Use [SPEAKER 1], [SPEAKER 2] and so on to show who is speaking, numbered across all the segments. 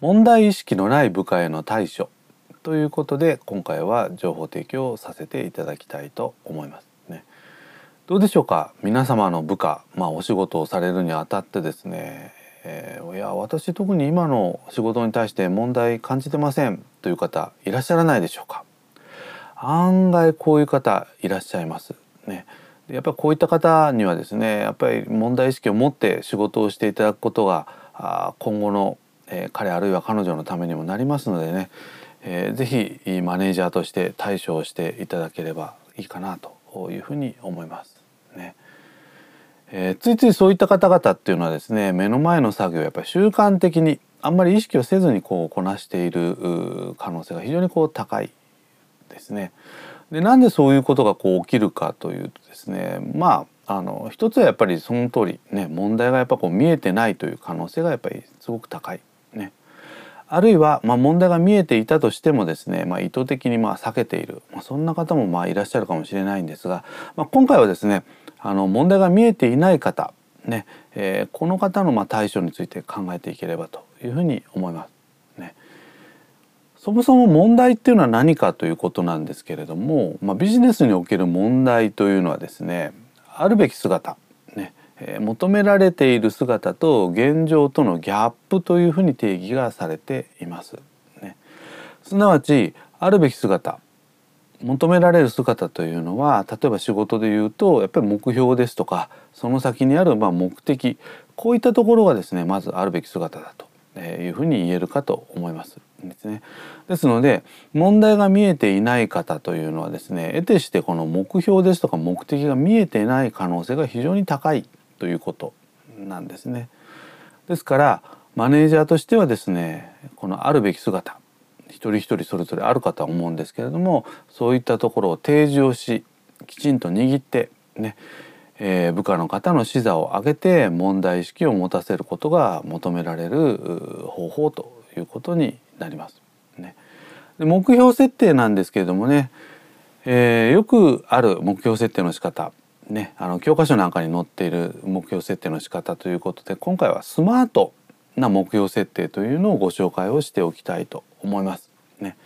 [SPEAKER 1] 問題意識のない部下への対処ということで今回は情報提供させていただきたいと思いますね。どうでしょうか？皆様の部下、まあ、お仕事をされるにあたってですね、えー、いや私特に今の仕事に対して問題感じてません。という方いらっしゃらないでしょうか？案外こういう方いらっしゃいます。ね。やっぱりこういった方にはですねやっぱり問題意識を持って仕事をしていただくことが今後のえー、彼あるいは彼女のためにもなりますのでね、えー、ぜひマネージャーとして対処をしていただければいいかなというふうに思います。ねえー、ついついそういった方々っていうのはですね目の前の作業やっぱり習慣的にあんまり意識をせずにこうこなしている可能性が非常にこう高いですね。でなんでそういうことがこう起きるかというとですねまああの一つはやっぱりその通りね問題がやっぱこう見えてないという可能性がやっぱりすごく高いね。あるいは、まあ、問題が見えていたとしてもですね、まあ、意図的にまあ避けている、まあ、そんな方もまあいらっしゃるかもしれないんですが、まあ、今回はですねあの問題が見えていない方、ねえー、この方のまあ対処について考えていければというふうに思います。ね、そもそも問題っていうのは何かということなんですけれども、まあ、ビジネスにおける問題というのはですねあるべき姿求められている姿と現状とのギャップというふうに定義がされています。ね、すなわちあるべき姿求められる姿というのは例えば仕事で言うとやっぱり目標ですとかその先にあるま目的こういったところがですねまずあるべき姿だというふうに言えるかと思いますですね。ですので問題が見えていない方というのはですね得てしてこの目標ですとか目的が見えていない可能性が非常に高いということなんですね。ですからマネージャーとしてはですねこのあるべき姿一人一人それぞれあるかとは思うんですけれどもそういったところを提示をしきちんと握ってね、えー、部下の方の視座を上げて問題意識を持たせることが求められる方法ということになります。ね、で目標設定なんですけれどもね、えー、よくある目標設定の仕方ね、あの教科書なんかに載っている目標設定の仕方ということで今回はスマートな目標設定というのをご紹介をしておきたいと思います。ね、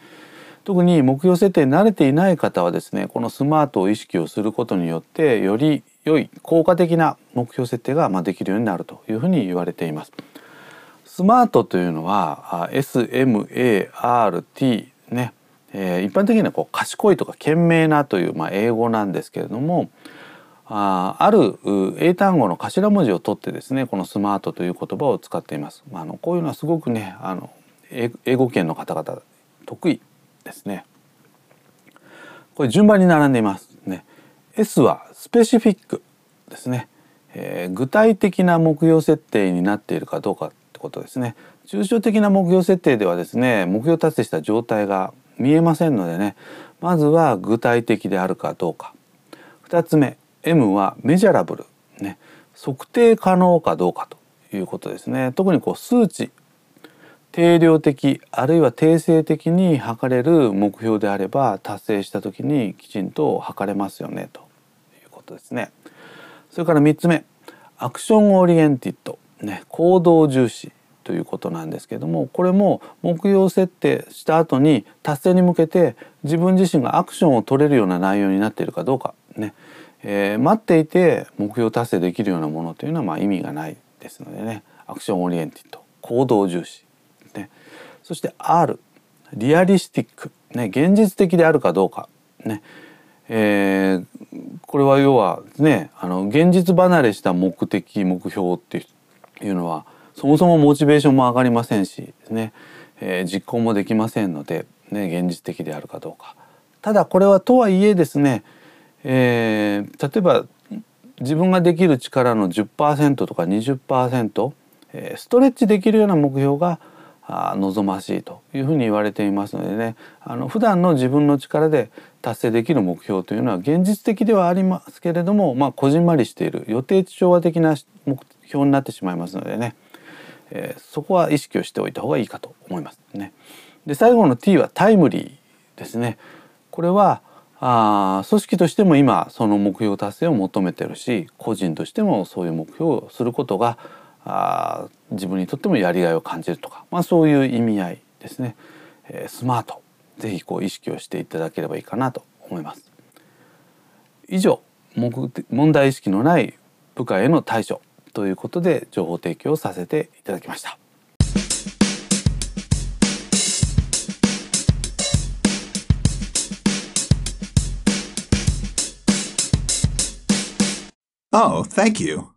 [SPEAKER 1] 特に目標設定に慣れていない方はですねこのスマートを意識をすることによってより良い効果的な目標設定がまできるようになるというふうに言われています。スマートというのは SMART ね、えー、一般的にはこう賢いとか賢明なという、まあ、英語なんですけれどもあある英単語の頭文字を取ってですねこのスマートという言葉を使っています。まあのこういうのはすごくねあの英語圏の方々得意ですね。これ順番に並んでいますね。S はスペシフィックですね、えー、具体的な目標設定になっているかどうかってことですね。抽象的な目標設定ではですね目標達成した状態が見えませんのでねまずは具体的であるかどうか2つ目 M はメジャラブル、ね、測定可能かどうかということですね特にこう数値定量的あるいは定性的に測れる目標であれば達成した時にきちんと測れますよねということですね。それから3つ目Action Oriented、ね、行動重視ということなんですけどもこれも目標設定した後に達成に向けて自分自身がアクションを取れるような内容になっているかどうかねえー、待っていて目標達成できるようなものというのはまあ意味がないですのでね。 Action Oriented 行動重視、ね、そして R Realistic、ね、現実的であるかどうか、ね。えー、これは要はねあの現実離れした目的目標っていうのはそもそもモチベーションも上がりませんしね、えー、実行もできませんので、ね、現実的であるかどうか。ただこれはとはいえですねえー、例えば自分ができる力の10%とか20%、えー、ストレッチできるような目標が望ましいというふうに言われていますのでねあの普段の自分の力で達成できる目標というのは現実的ではありますけれどもまあこじんまりしている予定調和的な目標になってしまいますのでね、えー、そこは意識をしておいた方がいいかと思いますね。で最後の T はタイムリーですね。これはあ組織としても今その目標達成を求めてるし個人としてもそういう目標をすることがあ自分にとってもやりがいを感じるとか、まあ、そういう意味合いですね、えー、スマートぜひこう意識をしていただければいいかなと思います。以上問題意識のない部下への対処ということで情報提供をさせていただきました。
[SPEAKER 2] Oh, thank you.